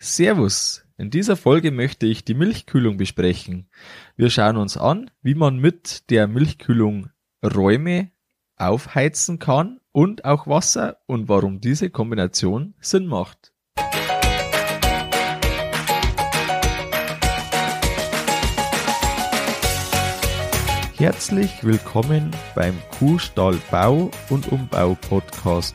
Servus. In dieser Folge möchte ich die Milchkühlung besprechen. Wir schauen uns an, wie man mit der Milchkühlung Räume aufheizen kann und auch Wasser und warum diese Kombination Sinn macht. Herzlich willkommen beim Kuhstall Bau und Umbau Podcast.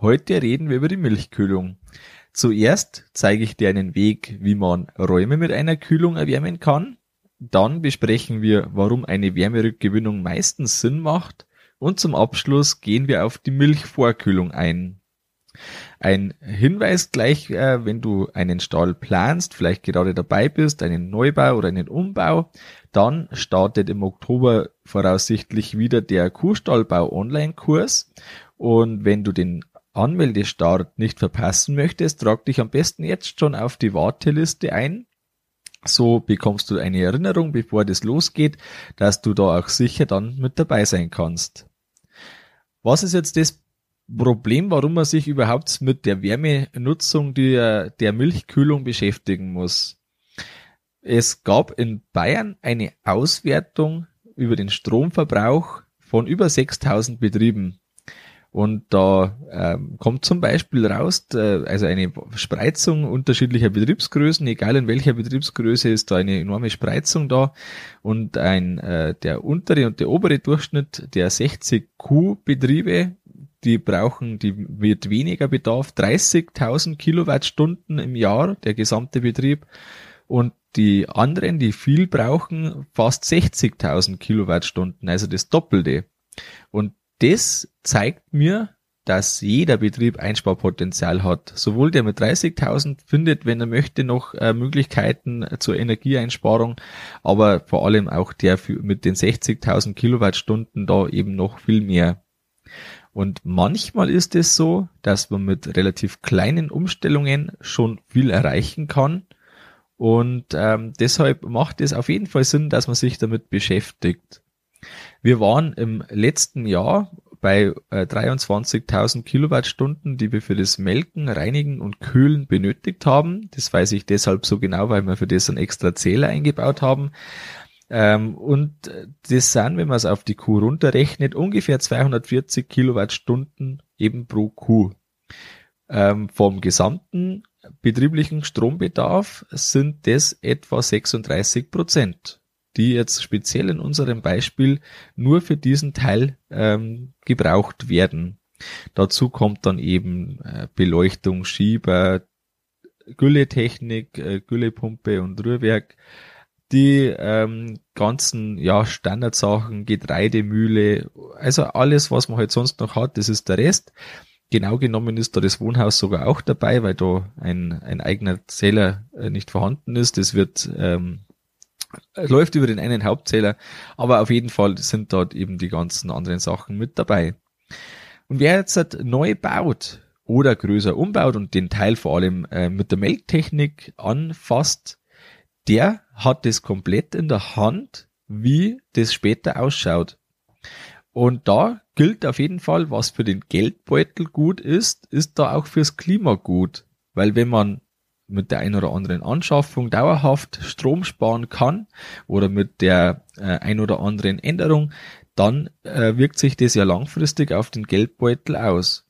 Heute reden wir über die Milchkühlung. Zuerst zeige ich dir einen Weg, wie man Räume mit einer Kühlung erwärmen kann. Dann besprechen wir, warum eine Wärmerückgewinnung meistens Sinn macht. Und zum Abschluss gehen wir auf die Milchvorkühlung ein. Ein Hinweis gleich, äh, wenn du einen Stall planst, vielleicht gerade dabei bist, einen Neubau oder einen Umbau, dann startet im Oktober voraussichtlich wieder der Kuhstallbau Online-Kurs. Und wenn du den Anmeldestart nicht verpassen möchtest, trag dich am besten jetzt schon auf die Warteliste ein. So bekommst du eine Erinnerung, bevor das losgeht, dass du da auch sicher dann mit dabei sein kannst. Was ist jetzt das Problem, warum man sich überhaupt mit der Wärmenutzung der, der Milchkühlung beschäftigen muss? Es gab in Bayern eine Auswertung über den Stromverbrauch von über 6000 Betrieben. Und da ähm, kommt zum Beispiel raus, äh, also eine Spreizung unterschiedlicher Betriebsgrößen, egal in welcher Betriebsgröße ist da eine enorme Spreizung da. Und ein äh, der untere und der obere Durchschnitt der 60 Q-Betriebe, die brauchen, die wird weniger Bedarf, 30.000 Kilowattstunden im Jahr, der gesamte Betrieb. Und die anderen, die viel brauchen, fast 60.000 Kilowattstunden, also das Doppelte. Und das zeigt mir, dass jeder Betrieb Einsparpotenzial hat. Sowohl der mit 30.000 findet, wenn er möchte, noch äh, Möglichkeiten zur Energieeinsparung, aber vor allem auch der für, mit den 60.000 Kilowattstunden da eben noch viel mehr. Und manchmal ist es so, dass man mit relativ kleinen Umstellungen schon viel erreichen kann. Und ähm, deshalb macht es auf jeden Fall Sinn, dass man sich damit beschäftigt. Wir waren im letzten Jahr bei äh, 23.000 Kilowattstunden, die wir für das Melken, Reinigen und Kühlen benötigt haben. Das weiß ich deshalb so genau, weil wir für das einen extra Zähler eingebaut haben. Ähm, und das sind, wenn man es auf die Kuh runterrechnet, ungefähr 240 Kilowattstunden eben pro Kuh. Ähm, vom gesamten betrieblichen Strombedarf sind das etwa 36 Prozent die jetzt speziell in unserem Beispiel nur für diesen Teil ähm, gebraucht werden. Dazu kommt dann eben äh, Beleuchtung, Schieber, Gülletechnik, äh, Güllepumpe und Rührwerk, die ähm, ganzen ja Standardsachen, Getreidemühle, also alles, was man halt sonst noch hat, das ist der Rest. Genau genommen ist da das Wohnhaus sogar auch dabei, weil da ein, ein eigener Zähler äh, nicht vorhanden ist. Das wird ähm, läuft über den einen Hauptzähler, aber auf jeden Fall sind dort eben die ganzen anderen Sachen mit dabei. Und wer jetzt neu baut oder größer umbaut und den Teil vor allem äh, mit der Melktechnik anfasst, der hat das komplett in der Hand, wie das später ausschaut. Und da gilt auf jeden Fall, was für den Geldbeutel gut ist, ist da auch fürs Klima gut. Weil wenn man mit der ein oder anderen Anschaffung dauerhaft Strom sparen kann oder mit der äh, ein oder anderen Änderung, dann äh, wirkt sich das ja langfristig auf den Geldbeutel aus.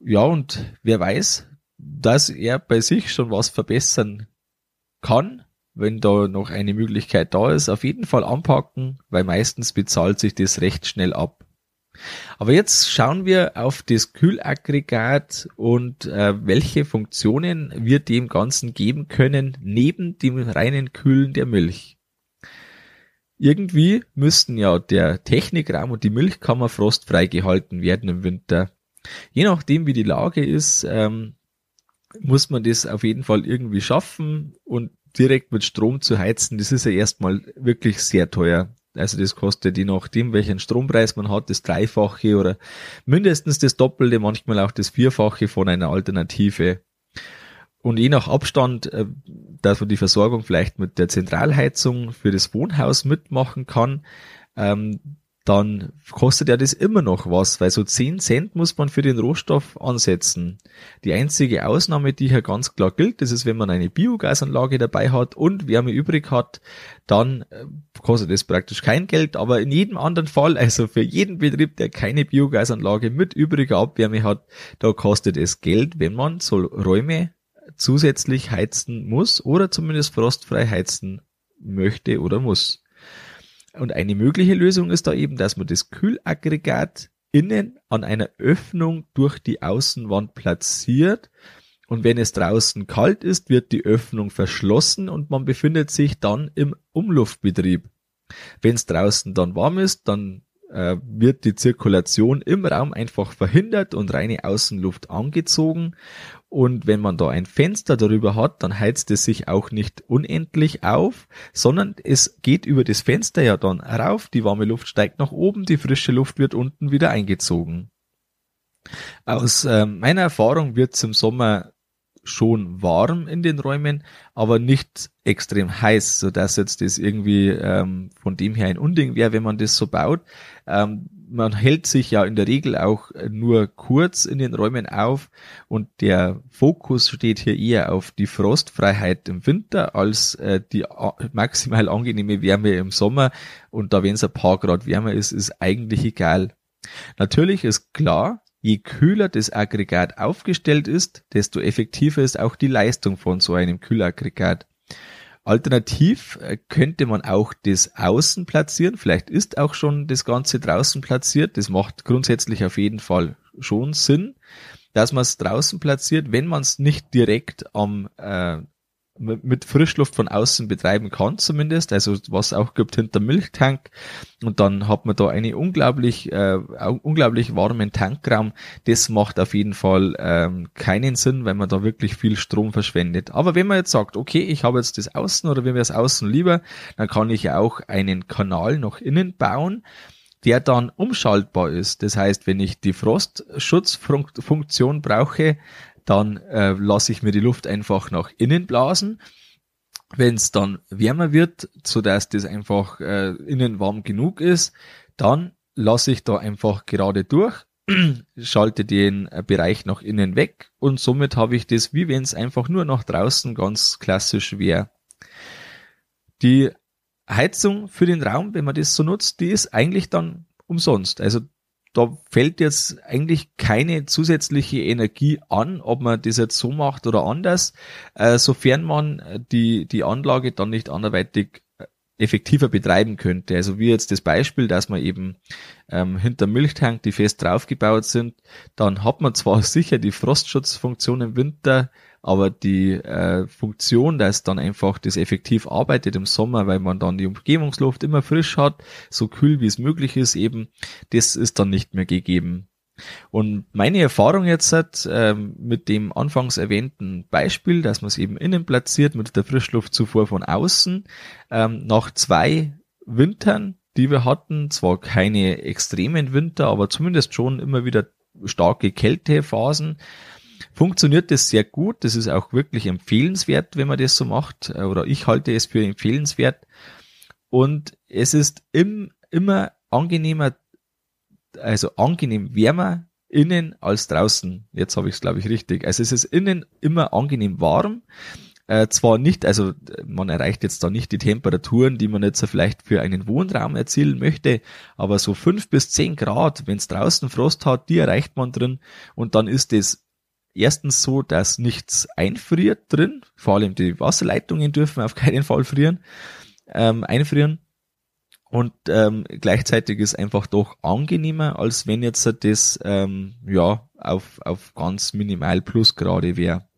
Ja, und wer weiß, dass er bei sich schon was verbessern kann, wenn da noch eine Möglichkeit da ist, auf jeden Fall anpacken, weil meistens bezahlt sich das recht schnell ab. Aber jetzt schauen wir auf das Kühlaggregat und äh, welche Funktionen wir dem Ganzen geben können, neben dem reinen Kühlen der Milch. Irgendwie müssten ja der Technikraum und die Milchkammer frostfrei gehalten werden im Winter. Je nachdem, wie die Lage ist, ähm, muss man das auf jeden Fall irgendwie schaffen und direkt mit Strom zu heizen, das ist ja erstmal wirklich sehr teuer. Also das kostet je nachdem, welchen Strompreis man hat, das Dreifache oder mindestens das Doppelte, manchmal auch das Vierfache von einer Alternative. Und je nach Abstand, äh, dass man die Versorgung vielleicht mit der Zentralheizung für das Wohnhaus mitmachen kann, ähm, dann kostet ja das immer noch was, weil so 10 Cent muss man für den Rohstoff ansetzen. Die einzige Ausnahme, die hier ganz klar gilt, das ist, wenn man eine Biogasanlage dabei hat und Wärme übrig hat, dann äh, kostet das praktisch kein Geld, aber in jedem anderen Fall, also für jeden Betrieb, der keine Biogasanlage mit übriger Abwärme hat, da kostet es Geld, wenn man so Räume zusätzlich heizen muss oder zumindest frostfrei heizen möchte oder muss. Und eine mögliche Lösung ist da eben, dass man das Kühlaggregat innen an einer Öffnung durch die Außenwand platziert. Und wenn es draußen kalt ist, wird die Öffnung verschlossen und man befindet sich dann im Umluftbetrieb. Wenn es draußen dann warm ist, dann äh, wird die Zirkulation im Raum einfach verhindert und reine Außenluft angezogen und wenn man da ein Fenster darüber hat, dann heizt es sich auch nicht unendlich auf, sondern es geht über das Fenster ja dann rauf, die warme Luft steigt nach oben, die frische Luft wird unten wieder eingezogen. Aus äh, meiner Erfahrung wird im Sommer schon warm in den Räumen, aber nicht extrem heiß, so dass jetzt das irgendwie ähm, von dem her ein Unding wäre, wenn man das so baut. Ähm, man hält sich ja in der Regel auch nur kurz in den Räumen auf und der Fokus steht hier eher auf die Frostfreiheit im Winter als äh, die maximal angenehme Wärme im Sommer und da wenn es ein paar Grad wärmer ist, ist eigentlich egal. Natürlich ist klar, je kühler das Aggregat aufgestellt ist, desto effektiver ist auch die Leistung von so einem Kühlaggregat. Alternativ äh, könnte man auch das außen platzieren. Vielleicht ist auch schon das Ganze draußen platziert. Das macht grundsätzlich auf jeden Fall schon Sinn, dass man es draußen platziert, wenn man es nicht direkt am äh, mit Frischluft von außen betreiben kann zumindest, also was auch gibt hinter Milchtank und dann hat man da einen unglaublich äh, unglaublich warmen Tankraum. Das macht auf jeden Fall ähm, keinen Sinn, weil man da wirklich viel Strom verschwendet. Aber wenn man jetzt sagt, okay, ich habe jetzt das Außen oder wenn wir das Außen lieber, dann kann ich auch einen Kanal nach innen bauen der dann umschaltbar ist. Das heißt, wenn ich die Frostschutzfunktion brauche, dann äh, lasse ich mir die Luft einfach nach innen blasen. Wenn es dann wärmer wird, so dass das einfach äh, innen warm genug ist, dann lasse ich da einfach gerade durch, schalte den äh, Bereich nach innen weg und somit habe ich das, wie wenn es einfach nur nach draußen ganz klassisch wäre. Die Heizung für den Raum, wenn man das so nutzt, die ist eigentlich dann umsonst. Also da fällt jetzt eigentlich keine zusätzliche Energie an, ob man das jetzt so macht oder anders, äh, sofern man die, die Anlage dann nicht anderweitig effektiver betreiben könnte. Also wie jetzt das Beispiel, dass man eben ähm, hinter Milchtank, die fest draufgebaut sind, dann hat man zwar sicher die Frostschutzfunktion im Winter, aber die äh, Funktion, dass dann einfach das effektiv arbeitet im Sommer, weil man dann die Umgebungsluft immer frisch hat, so kühl wie es möglich ist eben, das ist dann nicht mehr gegeben. Und meine Erfahrung jetzt hat, ähm, mit dem anfangs erwähnten Beispiel, dass man es eben innen platziert mit der Frischluftzufuhr von außen, ähm, nach zwei Wintern, die wir hatten, zwar keine extremen Winter, aber zumindest schon immer wieder starke Kältephasen, funktioniert das sehr gut. Das ist auch wirklich empfehlenswert, wenn man das so macht. Äh, oder ich halte es für empfehlenswert. Und es ist im, immer angenehmer, also angenehm wärmer innen als draußen. Jetzt habe ich es, glaube ich, richtig. Also es ist innen immer angenehm warm. Äh, zwar nicht, also man erreicht jetzt da nicht die Temperaturen, die man jetzt vielleicht für einen Wohnraum erzielen möchte, aber so fünf bis zehn Grad, wenn es draußen Frost hat, die erreicht man drin und dann ist es erstens so, dass nichts einfriert drin, vor allem die Wasserleitungen dürfen auf keinen Fall frieren, ähm, einfrieren. Und ähm, gleichzeitig ist einfach doch angenehmer, als wenn jetzt das ähm, ja auf, auf ganz minimal Plusgrade wäre.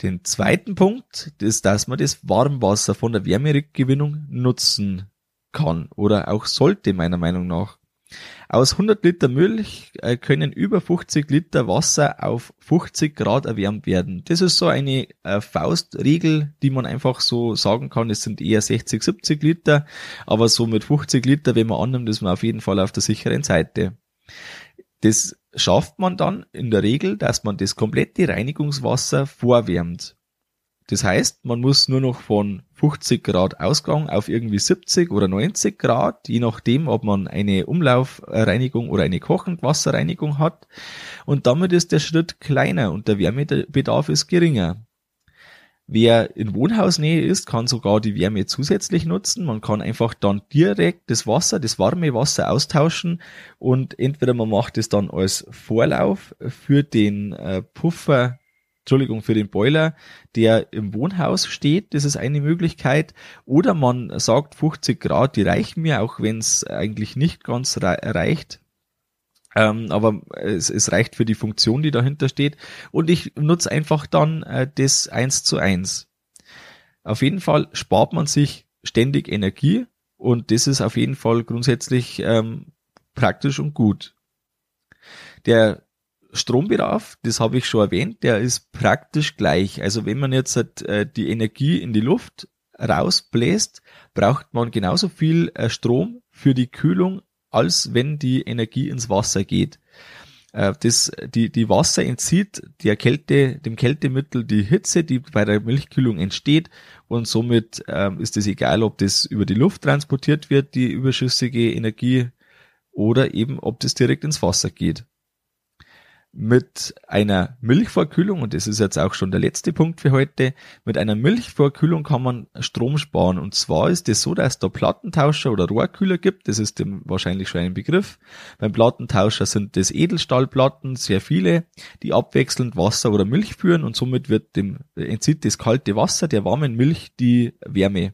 Den zweiten Punkt ist, dass man das Warmwasser von der Wärmerückgewinnung nutzen kann oder auch sollte meiner Meinung nach. Aus 100 Liter Milch äh, können über 50 Liter Wasser auf 50 Grad erwärmt werden. Das ist so eine äh, Faustregel, die man einfach so sagen kann. Es sind eher 60, 70 Liter, aber so mit 50 Liter, wenn man annimmt, ist man auf jeden Fall auf der sicheren Seite. Das schafft man dann in der Regel, dass man das komplette Reinigungswasser vorwärmt. Das heißt, man muss nur noch von 50 Grad Ausgang auf irgendwie 70 oder 90 Grad, je nachdem, ob man eine Umlaufreinigung oder eine Kochendwasserreinigung hat. Und damit ist der Schritt kleiner und der Wärmebedarf ist geringer. Wer in Wohnhausnähe ist, kann sogar die Wärme zusätzlich nutzen. Man kann einfach dann direkt das Wasser, das warme Wasser austauschen und entweder man macht es dann als Vorlauf für den äh, Puffer, Entschuldigung, für den Boiler, der im Wohnhaus steht. Das ist eine Möglichkeit. Oder man sagt 50 Grad, die reichen mir, auch wenn es eigentlich nicht ganz reicht ähm, aber es, es reicht für die Funktion, die dahinter steht. Und ich nutze einfach dann äh, das eins zu eins. Auf jeden Fall spart man sich ständig Energie und das ist auf jeden Fall grundsätzlich ähm, praktisch und gut. Der Strombedarf, das habe ich schon erwähnt, der ist praktisch gleich. Also wenn man jetzt äh, die Energie in die Luft rausbläst, braucht man genauso viel äh, Strom für die Kühlung als wenn die Energie ins Wasser geht. Äh, das, die, die Wasser entzieht der Kälte, dem Kältemittel die Hitze, die bei der Milchkühlung entsteht und somit äh, ist es egal, ob das über die Luft transportiert wird, die überschüssige Energie, oder eben ob das direkt ins Wasser geht mit einer Milchvorkühlung, und das ist jetzt auch schon der letzte Punkt für heute, mit einer Milchvorkühlung kann man Strom sparen. Und zwar ist es so, dass es da Plattentauscher oder Rohrkühler gibt, das ist dem wahrscheinlich schon ein Begriff. Beim Plattentauscher sind das Edelstahlplatten, sehr viele, die abwechselnd Wasser oder Milch führen und somit wird dem, entzieht das kalte Wasser der warmen Milch die Wärme.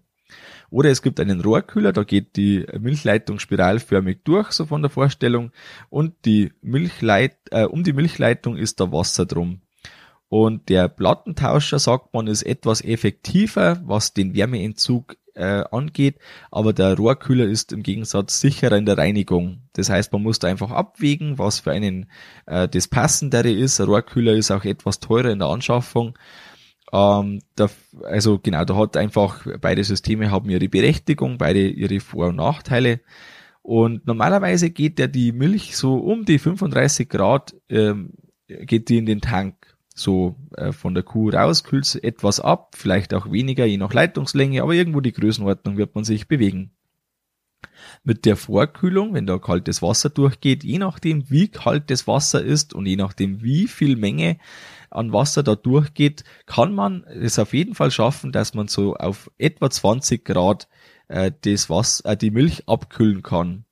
Oder es gibt einen Rohrkühler, da geht die Milchleitung spiralförmig durch, so von der Vorstellung. Und die Milchleit, äh, um die Milchleitung ist da Wasser drum. Und der Plattentauscher, sagt man, ist etwas effektiver, was den Wärmeentzug äh, angeht, aber der Rohrkühler ist im Gegensatz sicherer in der Reinigung. Das heißt, man muss da einfach abwägen, was für einen äh, das passendere ist. Der Rohrkühler ist auch etwas teurer in der Anschaffung ähm, da, also genau, da hat einfach beide Systeme haben ihre Berechtigung, beide ihre Vor- und Nachteile. Und normalerweise geht ja die Milch so um die 35 Grad, ähm, geht die in den Tank so äh, von der Kuh raus, kühlt etwas ab, vielleicht auch weniger, je nach Leitungslänge, aber irgendwo die Größenordnung wird man sich bewegen. Mit der Vorkühlung, wenn da kaltes Wasser durchgeht, je nachdem wie kalt das Wasser ist und je nachdem wie viel Menge an Wasser da durchgeht, kann man es auf jeden Fall schaffen, dass man so auf etwa 20 Grad äh, das Wasser, äh, die Milch abkühlen kann.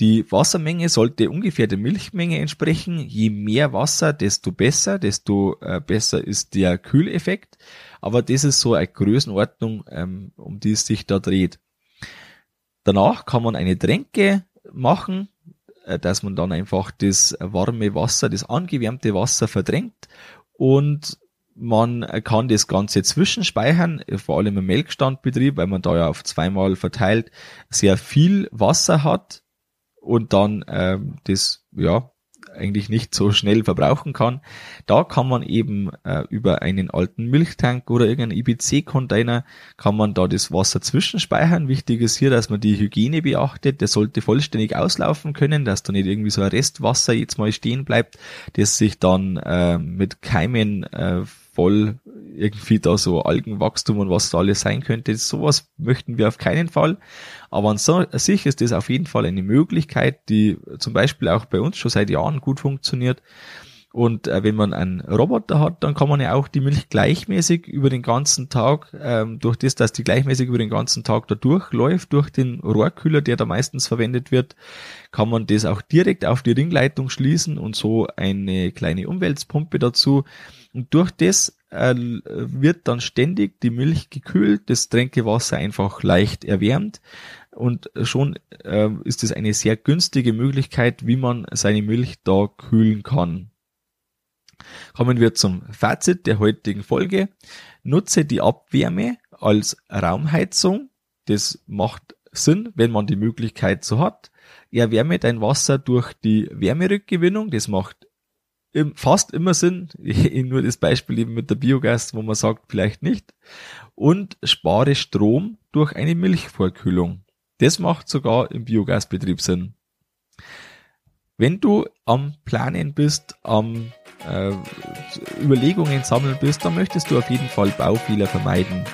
Die Wassermenge sollte ungefähr der Milchmenge entsprechen. Je mehr Wasser, desto besser, desto äh, besser ist der Kühleffekt. Aber das ist so eine Größenordnung, ähm, um die es sich da dreht. Danach kann man eine Tränke machen, äh, dass man dann einfach das warme Wasser, das angewärmte Wasser verdrängt und man kann das Ganze zwischenspeichern, vor allem im Melkstandbetrieb, weil man da ja auf zweimal verteilt sehr viel Wasser hat und dann ähm, das ja eigentlich nicht so schnell verbrauchen kann. Da kann man eben äh, über einen alten Milchtank oder irgendeinen IBC-Container kann man da das Wasser zwischenspeichern. Wichtig ist hier, dass man die Hygiene beachtet. Der sollte vollständig auslaufen können, dass da nicht irgendwie so ein Restwasser jetzt mal stehen bleibt, das sich dann äh, mit Keimen äh, voll irgendwie da so Algenwachstum und was da alles sein könnte. Sowas möchten wir auf keinen Fall. Aber an sich ist das auf jeden Fall eine Möglichkeit, die zum Beispiel auch bei uns schon seit Jahren gut funktioniert. Und äh, wenn man einen Roboter hat, dann kann man ja auch die Milch gleichmäßig über den ganzen Tag, ähm, durch das, dass die gleichmäßig über den ganzen Tag da durchläuft, durch den Rohrkühler, der da meistens verwendet wird, kann man das auch direkt auf die Ringleitung schließen und so eine kleine Umweltpumpe dazu. Und durch das äh, wird dann ständig die Milch gekühlt, das Tränkewasser einfach leicht erwärmt und schon äh, ist es eine sehr günstige Möglichkeit, wie man seine Milch da kühlen kann. Kommen wir zum Fazit der heutigen Folge. Nutze die Abwärme als Raumheizung. Das macht Sinn, wenn man die Möglichkeit so hat. erwärme dein Wasser durch die Wärmerückgewinnung. Das macht fast immer Sinn. Nur das Beispiel eben mit der Biogas, wo man sagt, vielleicht nicht. Und spare Strom durch eine Milchvorkühlung. Das macht sogar im Biogasbetrieb Sinn. Wenn du am Planen bist, am äh, Überlegungen sammeln bist, dann möchtest du auf jeden Fall Baufehler vermeiden.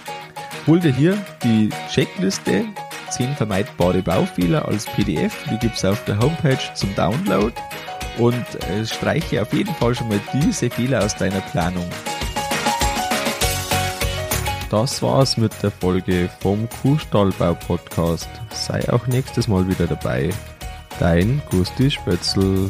Hol dir hier die Checkliste 10 vermeidbare Baufehler als PDF, die gibt's auf der Homepage zum Download und äh, streiche auf jeden Fall schon mal diese Fehler aus deiner Planung. Das war's mit der Folge vom Kuhstallbau Podcast. Sei auch nächstes Mal wieder dabei. Dein Gusti Spötzl.